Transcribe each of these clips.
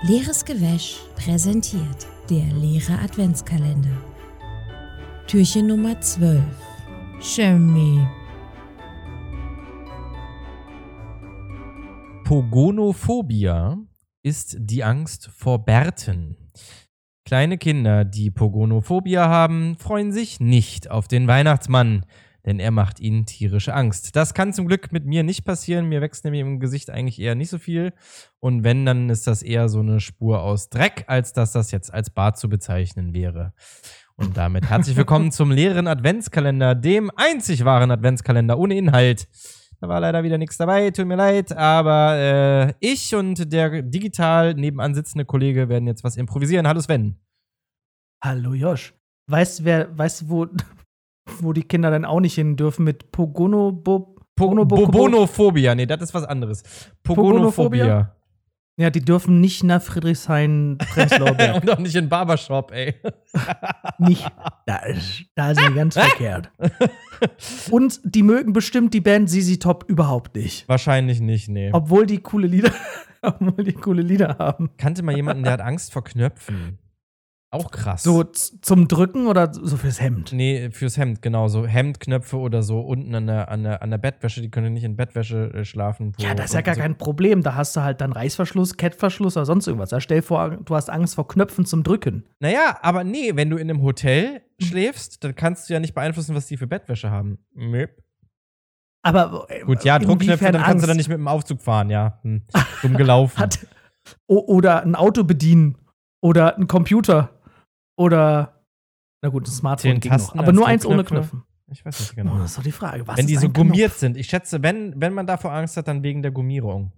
Leeres Gewäsch präsentiert der leere Adventskalender. Türchen Nummer 12. Chemie. Pogonophobia ist die Angst vor Bärten. Kleine Kinder, die Pogonophobia haben, freuen sich nicht auf den Weihnachtsmann, denn er macht ihnen tierische Angst. Das kann zum Glück mit mir nicht passieren. Mir wächst nämlich im Gesicht eigentlich eher nicht so viel. Und wenn, dann ist das eher so eine Spur aus Dreck, als dass das jetzt als Bart zu bezeichnen wäre. Und damit herzlich willkommen zum leeren Adventskalender, dem einzig wahren Adventskalender ohne Inhalt. Da war leider wieder nichts dabei, tut mir leid, aber äh, ich und der digital nebenan sitzende Kollege werden jetzt was improvisieren. Hallo Sven. Hallo Josh. Weißt du, wer, weißt du, wo, wo die Kinder dann auch nicht hin dürfen mit Pogono Pogonophobia, nee, das ist was anderes. Pogonophobia. Ja, die dürfen nicht nach Friedrichshain, Prenzlauer Berg. Und auch nicht in Barbershop, ey. nicht. Da, ist- da sind die ganz verkehrt. Und die mögen bestimmt die Band ZZ Top überhaupt nicht. Wahrscheinlich nicht, nee. Obwohl die coole Lieder, obwohl die coole Lieder haben. Kannte mal jemanden, der hat Angst vor Knöpfen. Auch krass. So zum Drücken oder so fürs Hemd? Nee, fürs Hemd, genau. So Hemdknöpfe oder so unten an der, an der, an der Bettwäsche. Die können nicht in Bettwäsche äh, schlafen. Ja, das ist ja gar so. kein Problem. Da hast du halt dann Reißverschluss, Kettverschluss oder sonst irgendwas. Da stell vor, du hast Angst vor Knöpfen zum Drücken. Naja, aber nee, wenn du in einem Hotel schläfst, dann kannst du ja nicht beeinflussen, was die für Bettwäsche haben. Möp. Aber äh, Gut, ja, Druckknöpfe, dann kannst du dann Angst? nicht mit dem Aufzug fahren, ja. Hm. Dumm gelaufen. Hat, oder ein Auto bedienen oder ein Computer oder na gut, ein Smartphone Zehn ging noch. Aber nur eins ohne? Knöpfe. ich weiß nicht Oh, genau. das ist doch die Frage. Was wenn die so ein Knopf? gummiert sind. Ich schätze, wenn, wenn man davor Angst hat, dann wegen der Gummierung.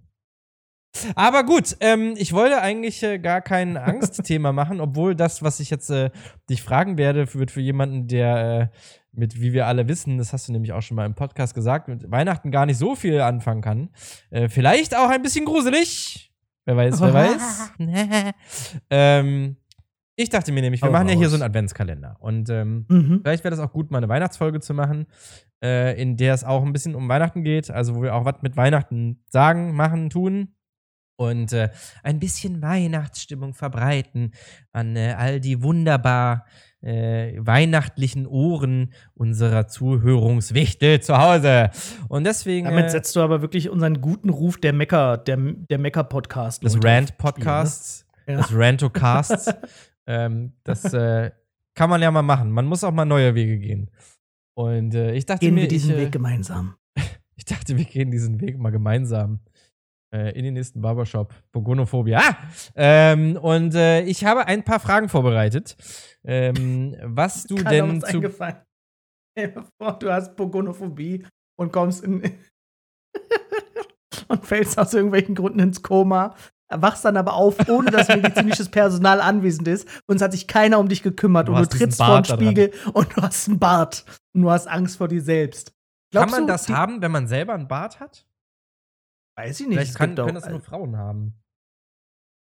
Aber gut, ähm, ich wollte eigentlich äh, gar kein Angstthema machen, obwohl das, was ich jetzt äh, dich fragen werde, wird für jemanden, der äh, mit, wie wir alle wissen, das hast du nämlich auch schon mal im Podcast gesagt, mit Weihnachten gar nicht so viel anfangen kann. Äh, vielleicht auch ein bisschen gruselig. Wer weiß, wer weiß. ähm, ich dachte mir nämlich, wir Hau machen ja hier so einen Adventskalender. Und ähm, Mhm. Vielleicht wäre das auch gut, mal eine Weihnachtsfolge zu machen, äh, in der es auch ein bisschen um Weihnachten geht, also wo wir auch was mit Weihnachten sagen, machen, tun und äh, ein bisschen Weihnachtsstimmung verbreiten an äh, all die wunderbar äh, weihnachtlichen Ohren unserer Zuhörungswichtel zu Hause. Und deswegen Damit äh, setzt du aber wirklich unseren guten Ruf der Mecker, der, der Mecker-Podcast. des aufs Rant-Podcasts, Spiel, ne? des Rantocasts, ähm, das äh, kann man ja mal machen. Man muss auch mal neue Wege gehen. Und äh, ich dachte Gehen mir, wir diesen ich, äh, Weg gemeinsam. Ich dachte, wir gehen diesen Weg mal gemeinsam äh, in den nächsten Barbershop. Pogonophobia. Ah! Ähm, und äh, ich habe ein paar Fragen vorbereitet. Ähm, was du Keiner denn uns zu. eingefallen. Du hast Pogonophobie und kommst in. und fällst aus irgendwelchen Gründen ins Koma. Wachst dann aber auf, ohne dass medizinisches Personal anwesend ist. Und es hat sich keiner um dich gekümmert. Du und du trittst vor den. Spiegel und du hast einen Bart. Und du hast Angst vor dir selbst. Kann Glaubst man du, das haben, wenn man selber einen Bart hat? Weiß ich nicht. Vielleicht kann, können das nur Frauen haben.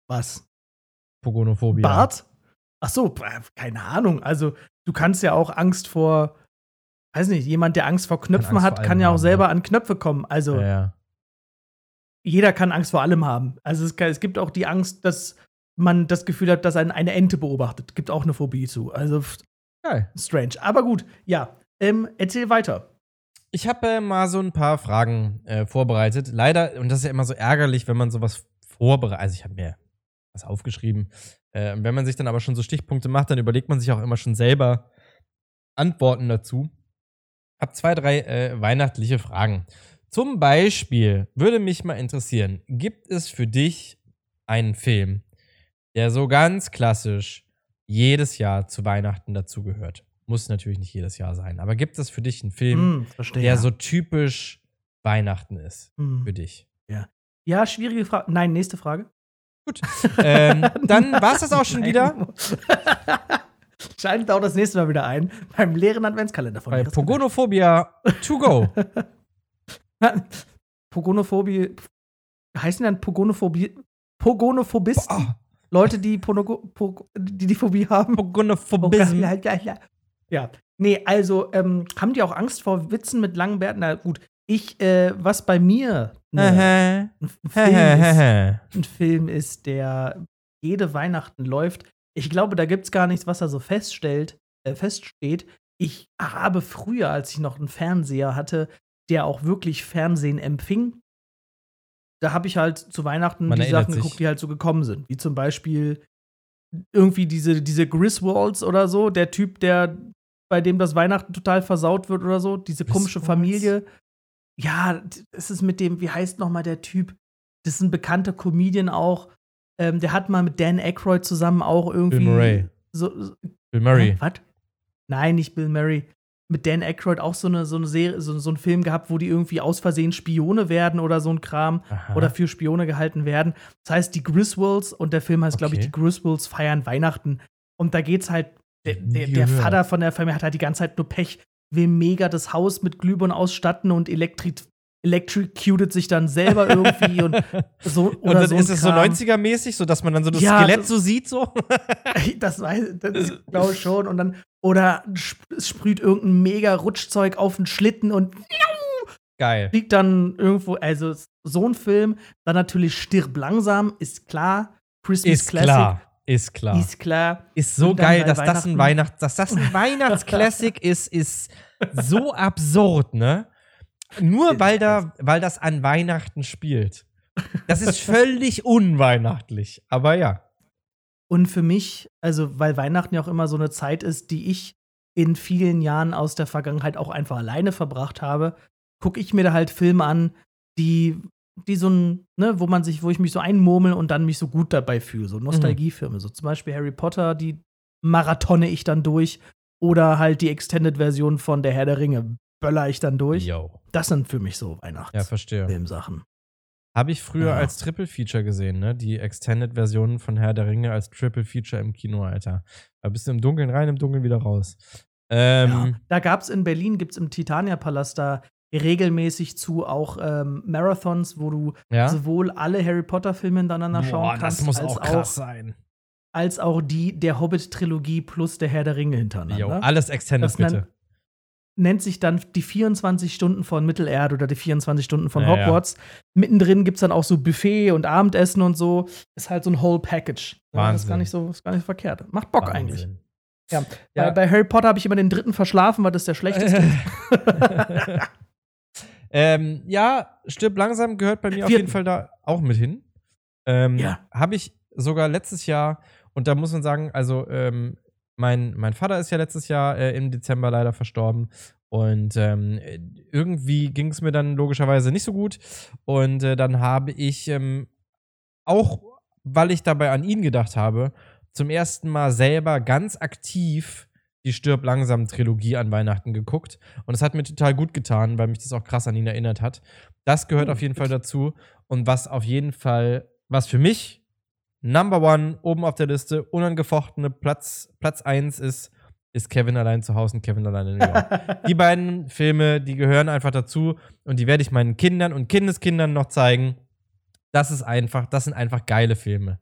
was? Pogonophobia. Bart? Ach so, keine Ahnung. Also, du kannst ja auch Angst vor, weiß nicht, jemand, der Angst vor Knöpfen Angst hat, vor kann ja auch haben, selber ja. an Knöpfe kommen. Also, Ja, ja. Jeder kann Angst vor allem haben. Also, es, es gibt auch die Angst, dass man das Gefühl hat, dass einen eine Ente beobachtet. Gibt auch eine Phobie zu. Also, Geil. strange. Aber gut, ja. Ähm, erzähl weiter. Ich habe äh, mal so ein paar Fragen äh, vorbereitet. Leider, und das ist ja immer so ärgerlich, wenn man sowas vorbereitet. Also, ich habe mir was aufgeschrieben. Äh, wenn man sich dann aber schon so Stichpunkte macht, dann überlegt man sich auch immer schon selber Antworten dazu. Hab zwei, drei äh, weihnachtliche Fragen. Zum Beispiel würde mich mal interessieren: Gibt es für dich einen Film, der so ganz klassisch jedes Jahr zu Weihnachten dazugehört? Muss natürlich nicht jedes Jahr sein, aber gibt es für dich einen Film, verstehe. der so typisch Weihnachten ist Hm. für dich? Ja, schwierige Frage. Nein, nächste Frage. Gut. ähm, dann war es das auch schon Nein. wieder Schalten auch das nächste Mal wieder ein beim leeren Adventskalender von bei mir. Pogonophobia to go. Pogonophobie. Heißen dann Pogonophobie? Pogonophobisten? Oh, Leute, die, Ponogo, po, die die Phobie haben? Pogonophobism. Ja. Nee, also, ähm, haben die auch Angst vor Witzen mit langen Bärten? Na gut, ich, äh, was bei mir ne, ein, Film ist, ein Film ist, der jede Weihnachten läuft. Ich glaube, da gibt es gar nichts, was da so feststellt, äh, feststeht. Ich habe früher, als ich noch einen Fernseher hatte, der auch wirklich Fernsehen empfing, da habe ich halt zu Weihnachten Man die Sachen sich. geguckt, die halt so gekommen sind. Wie zum Beispiel irgendwie diese, diese Griswolds oder so, der Typ, der bei dem das Weihnachten total versaut wird oder so, diese komische Griswolds? Familie. Ja, es ist mit dem, wie heißt noch mal der Typ? Das ist ein bekannter Comedian auch. Ähm, der hat mal mit Dan Aykroyd zusammen auch irgendwie. Bill Murray. So, so, Bill Murray. Hä, was? Nein, nicht Bill Murray. Mit Dan Aykroyd auch so eine, so eine Serie, so, so einen Film gehabt, wo die irgendwie aus Versehen Spione werden oder so ein Kram Aha. oder für Spione gehalten werden. Das heißt, die Griswolds und der Film heißt, glaube ich, Okay. die Griswolds feiern Weihnachten. Und da geht's halt, der, der, der. Vater von der Familie hat halt die ganze Zeit nur Pech, will mega das Haus mit Glühbirnen ausstatten und elektri electrocuted sich dann selber irgendwie und so Und oder dann so. ist es so Kram. 90er-mäßig, so dass man dann so das Ja, Skelett so sieht, so. Das weiß das glaube ich schon. Und dann, oder sprüht irgendein mega Rutschzeug auf den Schlitten und Geil. fliegt dann irgendwo. Also so ein Film. Dann natürlich stirb langsam, ist klar. Christmas Ist Classic. klar. Ist klar. Ist klar. Ist so Und geil, dass das ein Weihnachts, dass das ein Weihnachtsklassik ist, ist so absurd, ne? Nur weil da, weil das an Weihnachten spielt. Das ist völlig unweihnachtlich. Aber ja. Und für mich, also weil Weihnachten ja auch immer so eine Zeit ist, die ich in vielen Jahren aus der Vergangenheit auch einfach alleine verbracht habe, gucke ich mir da halt Filme an, die, die so ein, ne, wo man sich, wo ich mich so einmurmel und dann mich so gut dabei fühle. So Nostalgiefilme. So zum Beispiel Harry Potter, die marathone ich dann durch. Oder halt die Extended-Version von Der Herr der Ringe böller ich dann durch. Yo. Das sind für mich so Ja, Weihnachtsfilmsachen. verstehe. Habe ich früher Ja. als Triple Feature gesehen, ne? Die Extended-Version von Herr der Ringe als Triple Feature im Kino, Alter. Da bist du im Dunkeln rein, im Dunkeln wieder raus. Ähm, Ja. Da gab es in Berlin, gibt es im Titania-Palast da regelmäßig zu auch ähm, Marathons, wo du ja. sowohl alle Harry Potter-Filme hintereinander schauen Boah, kannst, das muss als, auch krass auch, sein. als auch die der Hobbit-Trilogie plus der Herr der Ringe hintereinander. Jo, alles Extended, bitte. Nennt sich dann die 24 Stunden von Mittelerde oder die 24 Stunden von Ja, ja. Hogwarts. Mittendrin gibt es dann auch so Buffet und Abendessen und so. Ist halt so ein Whole Package. Ja, das ist gar Wahnsinn. nicht so, ist gar nicht verkehrt. Macht Bock eigentlich. Wahnsinn. Ja. Ja. Bei, bei Harry Potter habe ich immer den dritten verschlafen, weil das der schlechteste ähm, ja, stirb langsam gehört bei mir auf Vierten. jeden Fall da auch mit hin. Ähm, Ja. Habe ich sogar letztes Jahr, und da muss man sagen, also ähm, mein, mein Vater ist ja letztes Jahr äh, im Dezember leider verstorben. Und ähm, äh, irgendwie ging es mir dann logischerweise nicht so gut. Und äh, dann habe ich ähm, auch, weil ich dabei an ihn gedacht habe, zum ersten Mal selber ganz aktiv die Stirb langsam Trilogie an Weihnachten geguckt. Und es hat mir total gut getan, weil mich das auch krass an ihn erinnert hat. Das gehört Oh, auf jeden Fall gut. dazu. Und was auf jeden Fall, was für mich Number One oben auf der Liste, unangefochtene Platz, Platz 1 ist, ist Kevin allein zu Hause und Kevin allein in New York. die beiden Filme, die gehören einfach dazu und die werde ich meinen Kindern und Kindeskindern noch zeigen. Das ist einfach, das sind einfach geile Filme.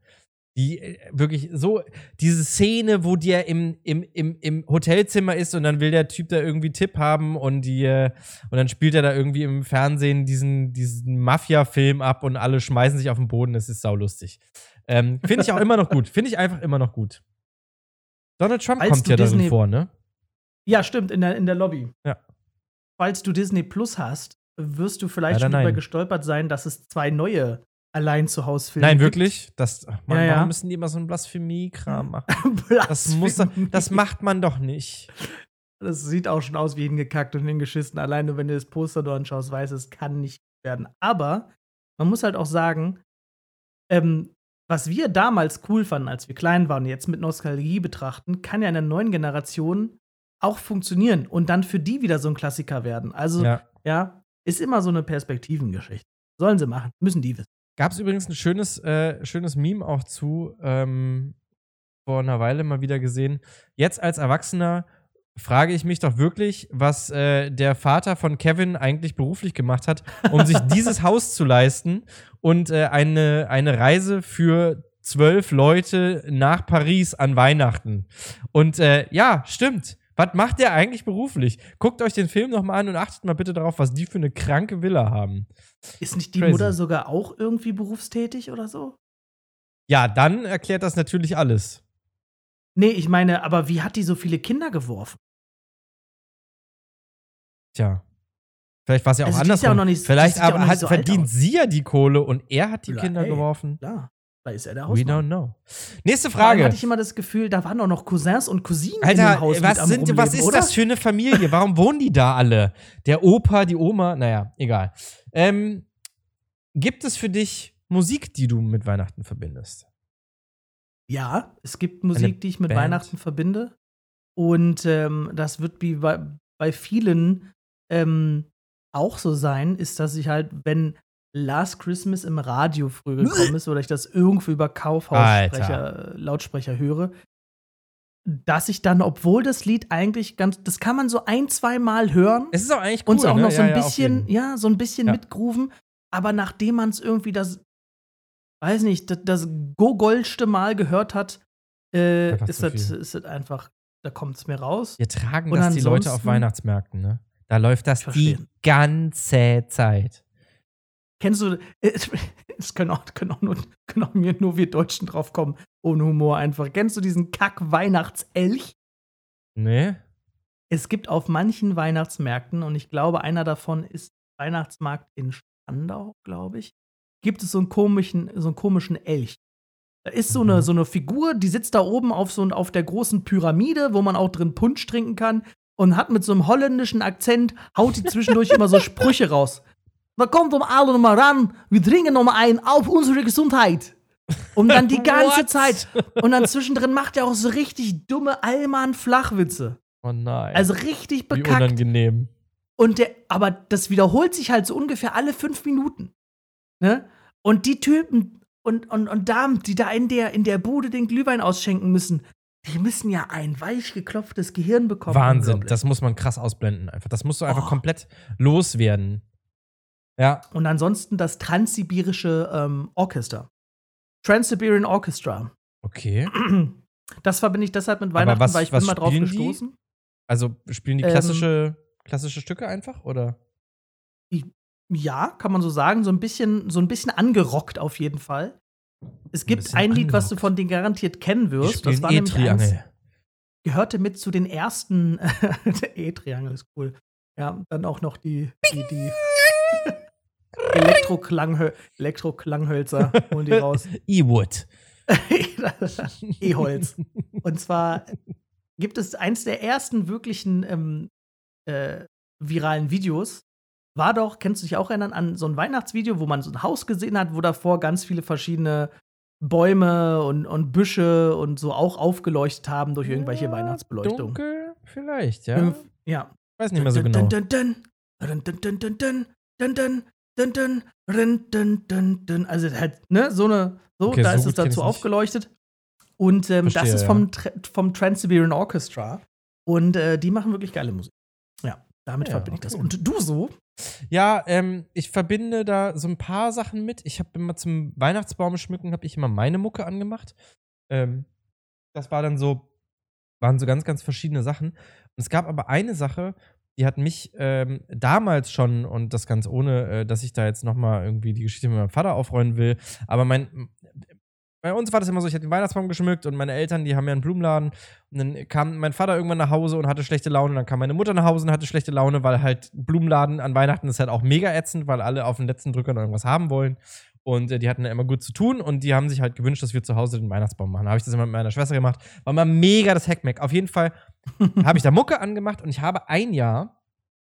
Die äh, wirklich so, diese Szene, wo der im, im, im, im Hotelzimmer ist und dann will der Typ da irgendwie Tipp haben und die, äh, und dann spielt er da irgendwie im Fernsehen diesen, diesen Mafia-Film ab und alle schmeißen sich auf den Boden. Das ist saulustig. Ähm, Finde ich auch immer noch gut. Finde ich einfach immer noch gut. Donald Trump Als kommt ja darin Disney- vor, ne? Ja, stimmt, in der, in der Lobby. Ja. Falls du Disney Plus hast, wirst du vielleicht Leider schon darüber gestolpert sein, dass es zwei neue allein zu Hause Filme Nein, gibt. wirklich? Das, Mann, Ja, ja. Warum müssen die immer so einen Blasphemie-Kram machen? Das, muss, Blasphemie. das macht man doch nicht. Das sieht auch schon aus wie hingekackt und hingeschissen. Alleine, wenn du das Poster dort anschaust, weißt es kann nicht werden. Aber man muss halt auch sagen, ähm, was wir damals cool fanden, als wir klein waren, jetzt mit Nostalgie betrachten, kann ja in der neuen Generation auch funktionieren und dann für die wieder so ein Klassiker werden. Also, ja, Ja. ist immer so eine Perspektivengeschichte. Sollen sie machen, müssen die wissen. Gab es übrigens ein schönes, äh, schönes Meme auch zu, ähm, vor einer Weile mal wieder gesehen. Jetzt als Erwachsener frage ich mich doch wirklich, was äh, der Vater von Kevin eigentlich beruflich gemacht hat, um sich dieses Haus zu leisten und äh, eine, eine Reise für zwölf Leute nach Paris an Weihnachten. Und äh, ja, stimmt. Was macht der eigentlich beruflich? Guckt euch den Film noch mal an und achtet mal bitte darauf, was die für eine kranke Villa haben. Ist nicht die Crazy. Mutter sogar auch irgendwie berufstätig oder so? Ja, dann erklärt das natürlich alles. Nee, ich meine, aber wie hat die so viele Kinder geworfen? Tja. Vielleicht war es ja auch Also, andersrum. ja auch noch nicht- Vielleicht aber hat, so verdient sie ja die Kohle und er hat die Ja, Kinder ey. geworfen. Klar, da ist er der We Hausmann. don't know. Nächste Frage. hatte ich immer das Gefühl, da waren auch noch Cousins und Cousinen in Alter, dem Haus was, was ist oder? das für eine Familie? Warum wohnen die da alle? Der Opa, die Oma, naja, egal. Ähm, gibt es für dich Musik, die du mit Weihnachten verbindest? Ja, es gibt Musik, die ich mit Band. Weihnachten verbinde. Und ähm, das wird wie bei, bei vielen ähm, auch so sein, ist, dass ich halt, wenn Last Christmas im Radio früher gekommen ist oder ich das irgendwo über Kaufhaussprecher, Lautsprecher höre, dass ich dann, obwohl das Lied eigentlich ganz, das kann man so ein, zwei Mal hören Es ist auch eigentlich cool. und auch ne? noch so Ja, ein ja, bisschen, jeden. ja, so ein bisschen Ja. mitgrooven, aber nachdem man es irgendwie das, weiß nicht, das, das gogolste Mal gehört hat, äh, Einfach ist das, ist das einfach, da kommt es mir raus. Wir tragen Und das die Leute auf Weihnachtsmärkten, ne? Da läuft das die ganze Zeit. Kennst du, es können auch, können, auch nur, können auch mir nur wir Deutschen drauf kommen, ohne Humor einfach. Kennst du diesen Kack-Weihnachtselch? Nee? Es gibt auf manchen Weihnachtsmärkten, und ich glaube, einer davon ist Weihnachtsmarkt in Spandau, glaube ich, gibt es so einen komischen, so einen komischen Elch. Da ist so Mhm. eine, so eine Figur, die sitzt da oben auf, so, auf der großen Pyramide, wo man auch drin Punsch trinken kann und hat mit so einem holländischen Akzent, haut die zwischendurch immer so Sprüche raus. Da kommt um alle mal ran, wir trinken noch mal ein auf unsere Gesundheit. Und dann die ganze? Zeit. Und dann zwischendrin macht er auch so richtig dumme Allmann-Flachwitze. Oh nein. Also richtig Wie bekackt. unangenehm. Und der, aber das wiederholt sich halt so ungefähr alle fünf Minuten. Ne? Und die Typen und, und, und Damen, die da in der, in der Bude den Glühwein ausschenken müssen, die müssen ja ein weich geklopftes Gehirn bekommen. Wahnsinn. Das muss man krass ausblenden einfach. Das musst du einfach Oh. komplett loswerden. Ja. und ansonsten das Transsibirische ähm, Orchester. Trans-Siberian Orchestra. Okay. Das verbinde ich deshalb mit Weihnachten, was- weil ich bin mal drauf die? gestoßen. Also spielen die Ähm, klassische, klassische Stücke einfach? Oder? Ja, kann man so sagen. So ein bisschen, so ein bisschen angerockt auf jeden Fall. Es gibt bisschen ein Lied, was du von denen garantiert kennen wirst. Das war nämlich eins, gehörte mit zu den ersten. der E-Triangel ist cool. Ja, dann auch noch die, die, die Elektroklanghö Elektroklanghölzer holen die raus. E-Wood. E-Holz. Und zwar gibt es eins der ersten wirklichen ähm, äh, viralen Videos. War doch, kennst du dich auch erinnern, an so ein Weihnachtsvideo, wo man so ein Haus gesehen hat, wo davor ganz viele verschiedene Bäume und, und Büsche und so auch aufgeleuchtet haben durch irgendwelche Ja, Weihnachtsbeleuchtung. Dunkel, vielleicht, ja. Ja. Weiß nicht mehr so genau. Dun, dun, dun, dun, dun, dun, dun, dun, dun, dun, dun, dun, dun, dun, dun. Also halt, ne, so eine, so, Okay, da so ist es dazu aufgeleuchtet. Und ähm, das Verstehe, ist ja. vom, Tra- vom Trans-Siberian Orchestra. Und äh, die machen wirklich geile Musik. Ja, damit Ja, verbinde ich das. okay. Und du so? Ja, ähm, ich verbinde da so ein paar Sachen mit. Ich habe immer zum Weihnachtsbaum schmücken, habe ich immer meine Mucke angemacht. Ähm, das war dann so, waren so ganz, ganz verschiedene Sachen. Und es gab aber eine Sache, die hat mich ähm, damals schon, und das ganz ohne, äh, dass ich da jetzt nochmal irgendwie die Geschichte mit meinem Vater aufrollen will, aber mein, bei uns war das immer so, ich hatte den Weihnachtsbaum geschmückt und meine Eltern, die haben ja einen Blumenladen. Und dann kam mein Vater irgendwann nach Hause und hatte schlechte Laune. Dann kam meine Mutter nach Hause und hatte schlechte Laune, weil halt Blumenladen an Weihnachten ist halt auch mega ätzend, weil alle auf den letzten Drücker noch irgendwas haben wollen. Und äh, die hatten ja immer gut zu tun und die haben sich halt gewünscht, dass wir zu Hause den Weihnachtsbaum machen. Da habe ich das immer mit meiner Schwester gemacht. War mal mega das Heckmeck. Auf jeden Fall habe ich da Mucke angemacht und ich habe ein Jahr,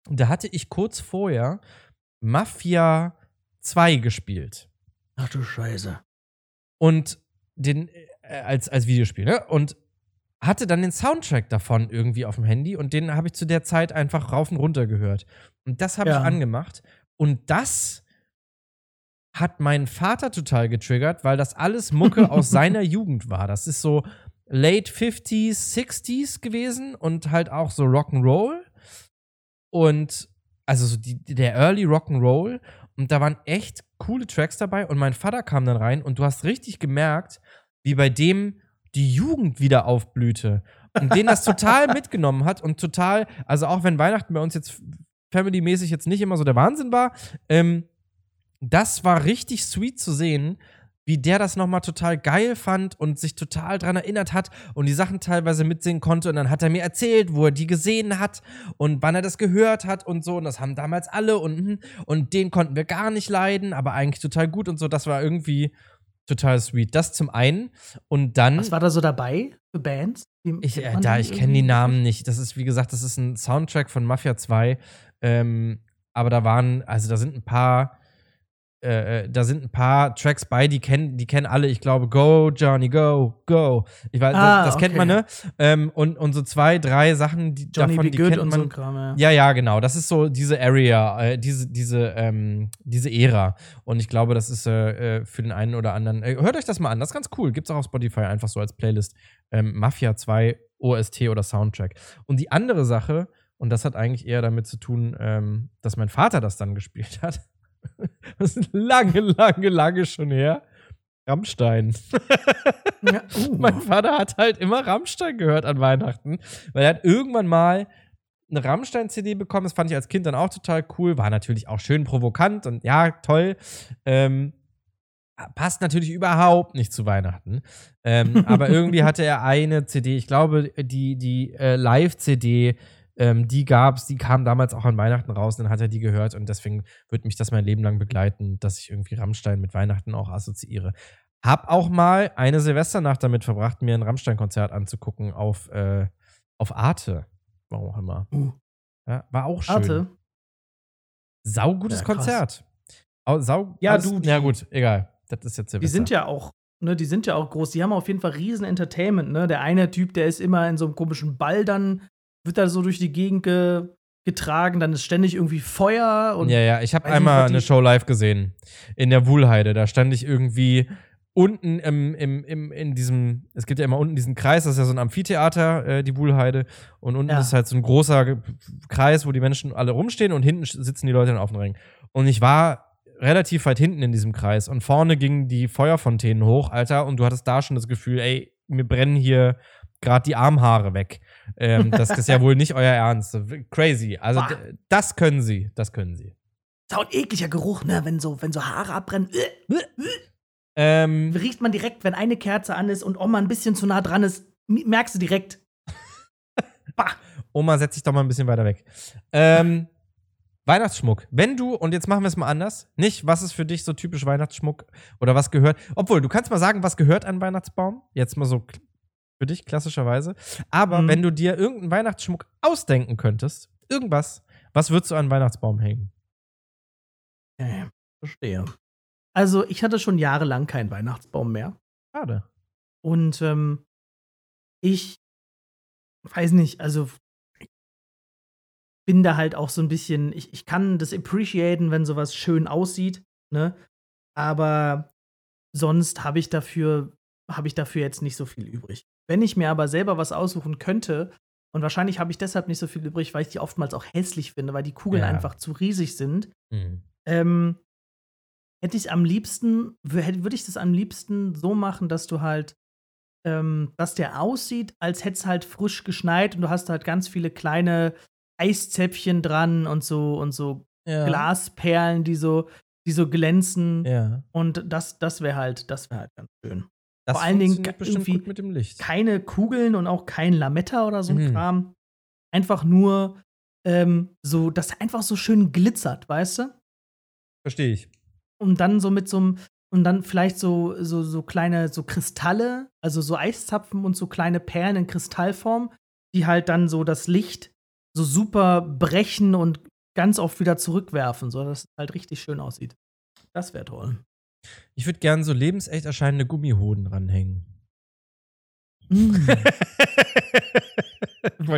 da hatte ich kurz vorher Mafia 2 gespielt Ach du Scheiße. und den äh, als, als Videospiel, ne? Und hatte dann den Soundtrack davon irgendwie auf dem Handy und den habe ich zu der Zeit einfach rauf und runter gehört. Und das habe Ja. ich angemacht. Und das hat meinen Vater total getriggert, weil das alles Mucke aus seiner Jugend war. Das ist so late 50s, 60s gewesen und halt auch so Rock'n'Roll. Und also so die, der Early Rock'n'Roll. Und da waren echt coole Tracks dabei. Und mein Vater kam dann rein und du hast richtig gemerkt, wie bei dem die Jugend wieder aufblühte. Und den das total mitgenommen hat und total, also auch wenn Weihnachten bei uns jetzt family-mäßig jetzt nicht immer so der Wahnsinn war, ähm, das war richtig sweet zu sehen, wie der das nochmal total geil fand und sich total dran erinnert hat und die Sachen teilweise mitsehen konnte. Und dann hat er mir erzählt, wo er die gesehen hat und wann er das gehört hat und so. Und das haben damals alle und, hm, und den konnten wir gar nicht leiden, aber eigentlich total gut und so. Das war irgendwie total sweet. Das zum einen. Und dann. Was war da so dabei für Bands? Ich, äh, da, ich kenne die Namen nicht. Das ist, wie gesagt, das ist ein Soundtrack von Mafia 2. Ähm, aber da waren, also da sind ein paar äh, äh, da sind ein paar Tracks bei, die kennen, die kennen alle. Ich glaube, Go, Johnny, Go, Go. Ich weiß, ah, das, das okay. kennt man, ne? Ähm, und, und so zwei, drei Sachen, die Johnny davon, die kennt man. So Kram, ja. ja. ja, genau. Das ist so diese Area, äh, diese, diese, ähm, diese Ära. Und ich glaube, das ist äh, äh für den einen oder anderen. Hört euch das mal an, das ist ganz cool. Gibt's auch auf Spotify einfach so als Playlist. Ähm, Mafia 2 OST oder Soundtrack. Und die andere Sache, und das hat eigentlich eher damit zu tun, ähm, dass mein Vater das dann gespielt hat. Das ist lange, lange, lange schon her. Rammstein. Ja, uh. mein Vater hat halt immer Rammstein gehört an Weihnachten, weil er hat irgendwann mal eine Rammstein-CD bekommen. Das fand ich als Kind dann auch total cool. War natürlich auch schön provokant und ja, toll. Ähm, passt natürlich überhaupt nicht zu Weihnachten. Ähm, aber irgendwie hatte er eine CD, ich glaube, die, die äh, Live-CD ähm, die gab's, die kam damals auch an Weihnachten raus, dann hat er die gehört und deswegen wird mich das mein Leben lang begleiten, dass ich irgendwie Rammstein mit Weihnachten auch assoziiere. Hab auch mal eine Silvesternacht damit verbracht, mir ein Rammstein-Konzert anzugucken auf, äh, auf Arte. Warum auch immer. Uh. Ja, war auch schön. Arte? Saugutes ja, Konzert. Sau, ja, du. Ja, gut, egal. Das ist jetzt Silvester. Die sind ja auch Ne, die sind ja auch groß. Die haben auf jeden Fall riesen Entertainment. Ne? Der eine Typ, der ist immer in so einem komischen Ball dann wird da so durch die Gegend ge getragen, dann ist ständig irgendwie Feuer und Ja, ja, ich habe einmal nicht, eine Show live gesehen in der Wuhlheide, da stand ich irgendwie unten im, im, im, in diesem, es gibt ja immer unten diesen Kreis, das ist ja so ein Amphitheater, äh, die Wuhlheide. Und unten ja. ist halt so ein großer Kreis, wo die Menschen alle rumstehen und hinten sitzen die Leute dann auf dem Ring. Und ich war relativ weit hinten in diesem Kreis und vorne gingen die Feuerfontänen hoch, Alter, und du hattest da schon das Gefühl, ey, mir brennen hier gerade die Armhaare weg. Ähm, das ist ja wohl nicht euer Ernst. Crazy. Also das können sie, das können sie. Das ist auch ein ekliger Geruch, ne? Wenn so, wenn so Haare abbrennen. Ähm, Riecht man direkt, wenn eine Kerze an ist und Oma ein bisschen zu nah dran ist, merkst du direkt. Oma, setz dich doch mal ein bisschen weiter weg. Ähm, Weihnachtsschmuck. Wenn du, und jetzt machen wir es mal anders, nicht, was ist für dich so typisch Weihnachtsschmuck oder was gehört. Obwohl, du kannst mal sagen, was gehört an Weihnachtsbaum? Jetzt mal so für dich, klassischerweise. Aber mhm. wenn du dir irgendeinen Weihnachtsschmuck ausdenken könntest, irgendwas, was würdest du an den Weihnachtsbaum hängen? Ja, verstehe. Also, ich hatte schon jahrelang keinen Weihnachtsbaum mehr. Schade. Und ähm, ich weiß nicht, also bin da halt auch so ein bisschen, ich, ich kann das appreciaten, wenn sowas schön aussieht, ne? Aber sonst habe ich dafür, habe ich dafür jetzt nicht so viel übrig. Wenn ich mir aber selber was aussuchen könnte, und wahrscheinlich habe ich deshalb nicht so viel übrig, weil ich die oftmals auch hässlich finde, weil die Kugeln ja. einfach zu riesig sind, mhm. ähm, hätte ich am liebsten, würde ich das am liebsten so machen, dass du halt, ähm, dass der aussieht, als hätte es halt frisch geschneit und du hast halt ganz viele kleine Eiszäpfchen dran und so und so ja. Glasperlen, die so, die so glänzen. Ja. Und das, das wäre halt, das wäre halt ganz schön. Das Vor allen Dingen irgendwie mit dem Licht. keine Kugeln und auch kein Lametta oder so ein mhm. Kram. Einfach nur ähm, so, dass einfach so schön glitzert, weißt du? Verstehe ich. Und dann so mit so einem, und dann vielleicht so, so, so kleine, so Kristalle, also so Eiszapfen und so kleine Perlen in Kristallform, die halt dann so das Licht so super brechen und ganz oft wieder zurückwerfen, so dass es halt richtig schön aussieht. Das wäre toll. Ich würde gerne so lebensecht erscheinende Gummihoden dranhängen. Mm.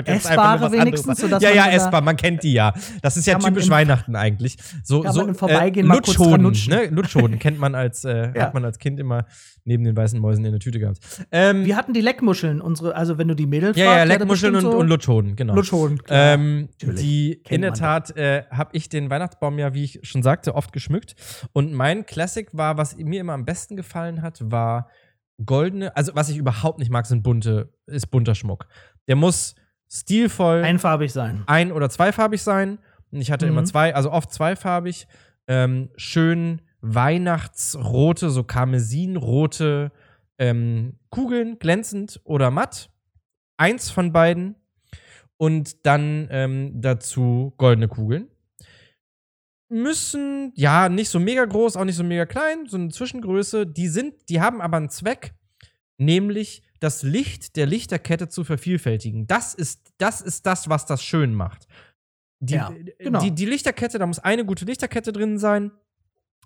Essbare wenigstens, sodass Ja, ja, essbar, man kennt die ja. Das ist ja typisch Weihnachten eigentlich. So, kann so man im Vorbeigehen äh, Lutschhoden, ne? Lutschhoden kennt man als, äh, ja. hat man als Kind immer neben den weißen Mäusen in der Tüte gehabt. Ähm, Wir hatten die Leckmuscheln, unsere, also wenn du die Mädels Ja, fragst, ja, Leckmuscheln und, so und Lutschhoden, genau. Lutschhoden, ähm, Die, in der Tat, äh, habe ich den Weihnachtsbaum ja, wie ich schon sagte, oft geschmückt. Und mein Classic war, was mir immer am besten gefallen hat, war goldene, also was ich überhaupt nicht mag, sind bunte, ist bunter Schmuck. Der muss stilvoll. Einfarbig sein. Ein- oder zweifarbig sein. Und ich hatte mhm. immer zwei, also oft zweifarbig. Ähm, schön weihnachtsrote, so karmesinrote ähm, Kugeln, glänzend oder matt. Eins von beiden. Und dann ähm, dazu goldene Kugeln. Müssen, ja, nicht so mega groß, auch nicht so mega klein, so eine Zwischengröße. Die sind, die haben aber einen Zweck, nämlich das Licht der Lichterkette zu vervielfältigen. Das ist, das ist das, was das schön macht. Die, Ja, genau. die, die Lichterkette, da muss eine gute Lichterkette drin sein.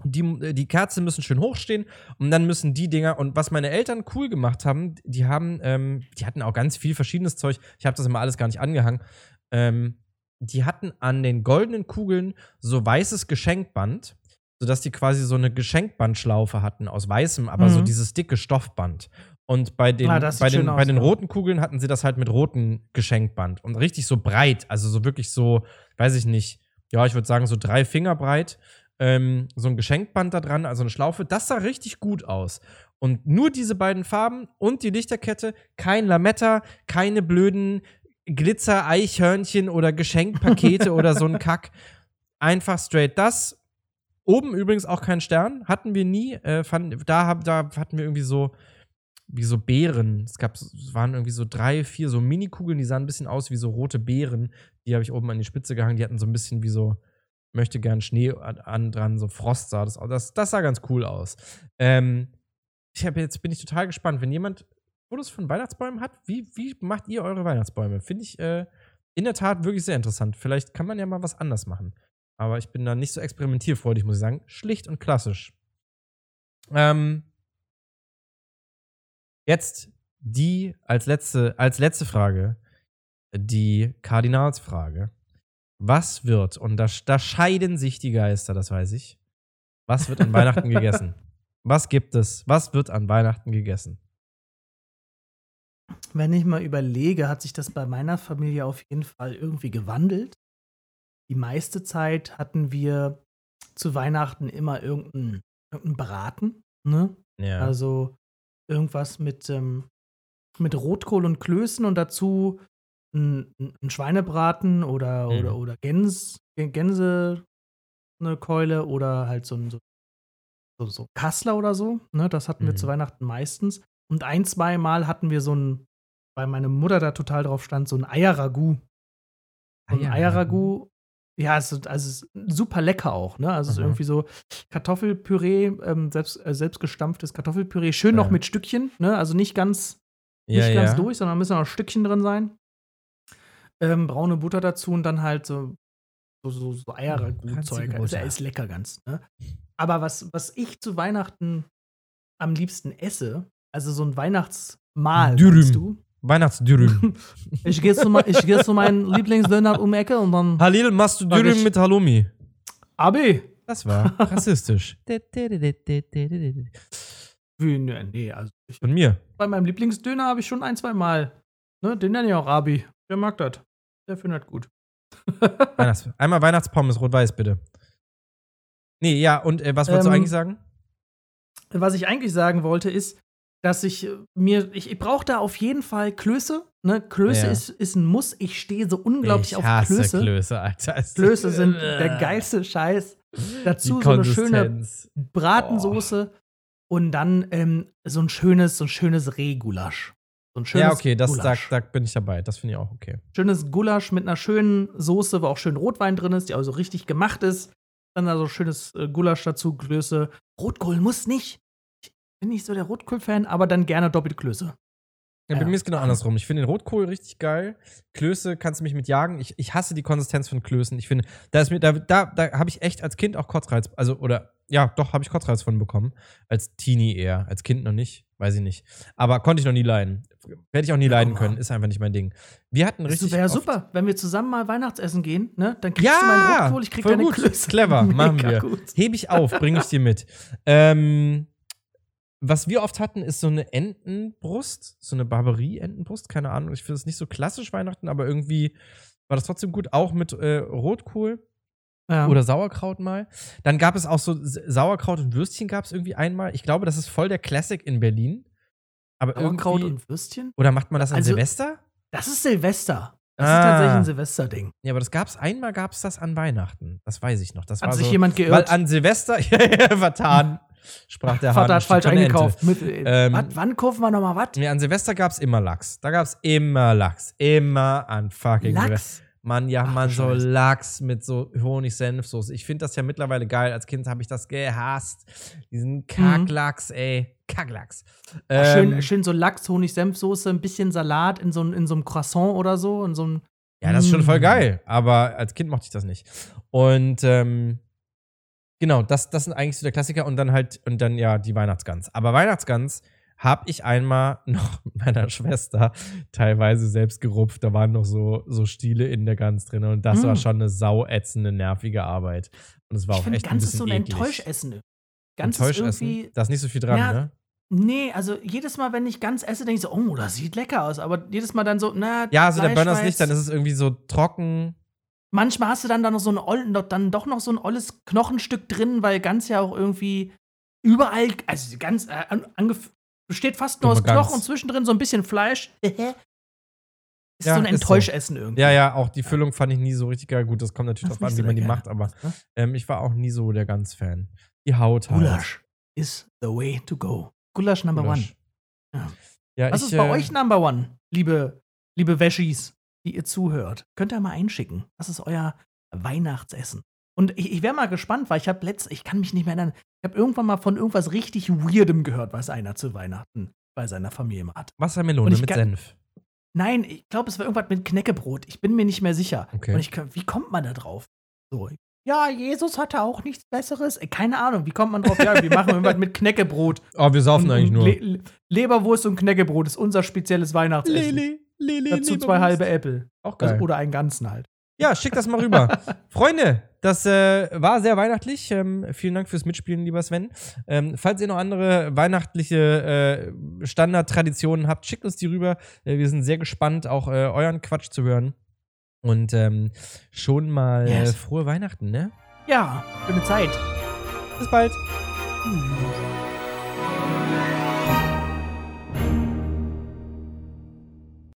Die, die Kerzen müssen schön hochstehen und dann müssen die Dinger, und was meine Eltern cool gemacht haben, die haben, ähm, die hatten auch ganz viel verschiedenes Zeug, ich habe das immer alles gar nicht angehangen, ähm, die hatten an den goldenen Kugeln so weißes Geschenkband, sodass die quasi so eine Geschenkbandschlaufe hatten aus weißem, aber so Mhm. dieses dicke Stoffband. Und bei den, Ah, bei den, schön bei aus, den roten Kugeln hatten sie das halt mit rotem Geschenkband und richtig so breit, also so wirklich so, weiß ich nicht, ja, ich würde sagen so drei Finger breit, ähm, so ein Geschenkband da dran, also eine Schlaufe. Das sah richtig gut aus. Und nur diese beiden Farben und die Lichterkette, kein Lametta, keine blöden Glitzer-Eichhörnchen oder Geschenkpakete oder so ein Kack. Einfach straight das. Oben übrigens auch kein Stern, hatten wir nie. Äh, fand, da, hab, da hatten wir irgendwie so, wie so Beeren. Es gab, es waren irgendwie so drei, vier so Mini-Kugeln, die sahen ein bisschen aus wie so rote Beeren. Die habe ich oben an die Spitze gehangen. Die hatten so ein bisschen wie so, möchte gern Schnee an, an dran, so Frost sah das aus. Das, das sah ganz cool aus. Ähm, ich habe jetzt bin ich total gespannt, wenn jemand Fotos von Weihnachtsbäumen hat, wie, wie macht ihr eure Weihnachtsbäume? Finde ich äh, in der Tat wirklich sehr interessant. Vielleicht kann man ja mal was anders machen. Aber ich bin da nicht so experimentierfreudig, muss ich sagen. Schlicht und klassisch. Ähm, jetzt die als letzte, als letzte Frage, die Kardinalsfrage. Was wird, und da, da scheiden sich die Geister, das weiß ich. Was wird an Weihnachten gegessen? Was gibt es? Was wird an Weihnachten gegessen? Wenn ich mal überlege, hat sich das bei meiner Familie auf jeden Fall irgendwie gewandelt. Die meiste Zeit hatten wir zu Weihnachten immer irgendeinen irgendein Braten. Ne? Ja. Also irgendwas mit, ähm, mit Rotkohl und Klößen und dazu ein, ein Schweinebraten oder, Mhm. oder, oder Gäns, Gänse, eine Keule oder halt so ein so, so, Kassler oder so. Ne? Das hatten wir Mhm. zu Weihnachten meistens. Und ein, zwei Mal hatten wir so ein, weil meine Mutter da total drauf stand, so ein Eierragout. So ein Eierragout, ja, es ist, also es ist super lecker auch, ne? Also es ist Aha. irgendwie so Kartoffelpüree, ähm, selbst, äh, selbstgestampftes Kartoffelpüree, schön noch Ja. mit Stückchen, ne? Also nicht ganz, nicht ja. ganz durch, sondern müssen noch Stückchen drin sein. Ähm, braune Butter dazu und dann halt so, so, so, so Eierragout-Zeug. Ranzige Ist, lecker ganz, ne? Aber was, was ich zu Weihnachten am liebsten esse, also so ein Weihnachtsmahl, Dürüm. du? Weihnachtsdürüm. Ich gehe zu, ich geh zu meinem Lieblingsdöner um die Ecke und dann Halil, machst du Dürüm mit Halloumi? Abi. Das war rassistisch. Nee, also ich, Von mir. bei meinem Lieblingsdöner habe ich schon ein, zwei Mal. Ne, den nenne ich auch Abi. Der mag das. Der findet das gut. Weihnachts Einmal Weihnachtspommes, rot-weiß, bitte. Nee, ja, und äh, was wolltest du Ähm, eigentlich sagen? Was ich eigentlich sagen wollte, ist, dass ich äh, mir, ich, ich brauche da auf jeden Fall Klöße. Ne? Klöße Ja. ist, ist ein Muss. Ich stehe so unglaublich ich auf hasse Klöße. Klöße, Alter. Klöße sind der geilste Scheiß. Dazu so eine schöne. Bratensoße und dann ähm, so ein schönes, so ein schönes Rehgulasch. So ein schönes Ja, okay, das, da, da bin ich dabei. Das finde ich auch okay. schönes Gulasch mit einer schönen Soße, wo auch schön Rotwein drin ist, die also richtig gemacht ist. Dann da so schönes äh, Gulasch dazu, Klöße. Rotkohl muss nicht. Bin nicht so der Rotkohl-Fan, aber dann gerne doppelte Klöße. Ja, bei Ja. mir ist genau andersrum. Ich finde den Rotkohl richtig geil. Klöße kannst du mich mit jagen. Ich, ich hasse die Konsistenz von Klößen. Ich finde, da ist mir, da, da, da habe ich echt als Kind auch Kotzreiz, also, oder, ja, doch, habe ich Kotzreiz von bekommen. Als Teenie eher. Als Kind noch nicht. Weiß ich nicht. Aber konnte ich noch nie leiden. Werde ich auch nie leiden können. Ist einfach nicht mein Ding. Wir hatten Das richtig. wäre oft- super, wenn wir zusammen mal Weihnachtsessen gehen, ne? Dann kriegst Ja, du meinen Rotkohl, ich krieg voll deine gut. Klöße. Clever, machen Mega wir. Gut. Hebe ich auf, bringe ich dir mit. Ähm, was wir oft hatten, ist so eine Entenbrust, so eine Barberie-Entenbrust, keine Ahnung. Ich finde es nicht so klassisch Weihnachten, aber irgendwie war das trotzdem gut, auch mit äh, Rotkohl Ja. oder Sauerkraut mal. Dann gab es auch so Sauerkraut und Würstchen gab es irgendwie einmal. Ich glaube, das ist voll der Classic in Berlin. Aber Sauerkraut und Würstchen? oder macht man das an Also- Silvester? Das ist Silvester. Das Ah. ist tatsächlich ein Silvesterding. Ja, aber das gab's, einmal gab's das an Weihnachten. Das weiß ich noch. Das Hat war sich so, jemand Weil geirrt. an Silvester, vertan, sprach der. Vater hat falsch eingekauft. Mit, äh, Ähm, wat, wann kaufen wir nochmal was? Nee, an Silvester gab's immer Lachs. Da gab's immer Lachs. Immer an fucking Silvester. Lachs. Mann, ja, Ach, Mann, du so Scheiße. Lachs mit so Honig-Senfsoße. Ich finde das ja mittlerweile geil. Als Kind habe ich das gehasst. Diesen Kacklachs, ey. Kacklachs. Ach, schön, Ähm, schön so Lachs, Honig, Senfsoße, ein bisschen Salat in so, in so einem Croissant oder so. In so einem, Ja, das ist schon voll Mm. geil, aber als Kind mochte ich das nicht. Und ähm, genau, das, das sind eigentlich so der Klassiker und dann halt, und dann ja die Weihnachtsgans. Aber Weihnachtsgans habe ich einmal noch mit meiner Schwester teilweise selbst gerupft. Da waren noch so, so Stiele in der Gans drin und das Mm. war schon eine sauätzende, nervige Arbeit. Und es war ich auch echt ein ganz ist bisschen so ein eklig. Enttäuschessen. Ganz Enttäuschessen? Da ist nicht so viel dran, Ja, ne? Nee, also jedes Mal, wenn ich ganz esse, denke ich so, oh, das sieht lecker aus. Aber jedes Mal dann so, na, Ja, also der Fleisch Burner war ist nicht, dann ist es irgendwie so trocken. Manchmal hast du dann da noch so ein dann doch noch so ein olles Knochenstück drin, weil ganz ja auch irgendwie überall, also ganz äh, besteht fast nur aus Knochen und zwischendrin so ein bisschen Fleisch. ist Ja, so ein ist so. Enttäuschessen irgendwie. Ja, ja, auch die Füllung fand ich nie so richtig geil. Gut, das kommt natürlich Das drauf an, wie man die macht, aber Ne? ähm, ich war auch nie so der Gans-Fan. Die Haut halt. Gulasch is the way to go. Gulasch number Gulasch. one. Ja. Ja, Was ich, ist bei äh, euch Number One, liebe, liebe Wäschis, die ihr zuhört? Könnt ihr mal einschicken. Was ist euer Weihnachtsessen? Und ich, ich wäre mal gespannt, weil ich habe letzt, ich kann mich nicht mehr erinnern, ich habe irgendwann mal von irgendwas richtig Weirdem gehört, was einer zu Weihnachten bei seiner Familie mal hat. Wassermelone mit Senf. Nein, ich glaube, es war irgendwas mit Knäckebrot. Ich bin mir nicht mehr sicher. Okay. Und ich, wie kommt man da drauf? So, ja, Jesus hatte auch nichts Besseres. Äh, Keine Ahnung, wie kommt man drauf? Ja, wir machen irgendwas mit Knäckebrot. Oh, wir saufen Und- eigentlich nur. Le Leberwurst und Knäckebrot ist unser spezielles Weihnachtsessen. Lili, Dazu zwei halbe Äpfel. Auch geil. Also, oder einen ganzen halt. ja, schick das mal rüber. Freunde, das äh, war sehr weihnachtlich. Ähm, vielen Dank fürs Mitspielen, lieber Sven. Ähm, falls ihr noch andere weihnachtliche äh, Standardtraditionen habt, schickt uns die rüber. Äh, wir sind sehr gespannt, auch äh, euren Quatsch zu hören. Und ähm, schon mal äh, Yes. frohe Weihnachten, ne? Ja, schöne Zeit. Bis bald. Tschüss.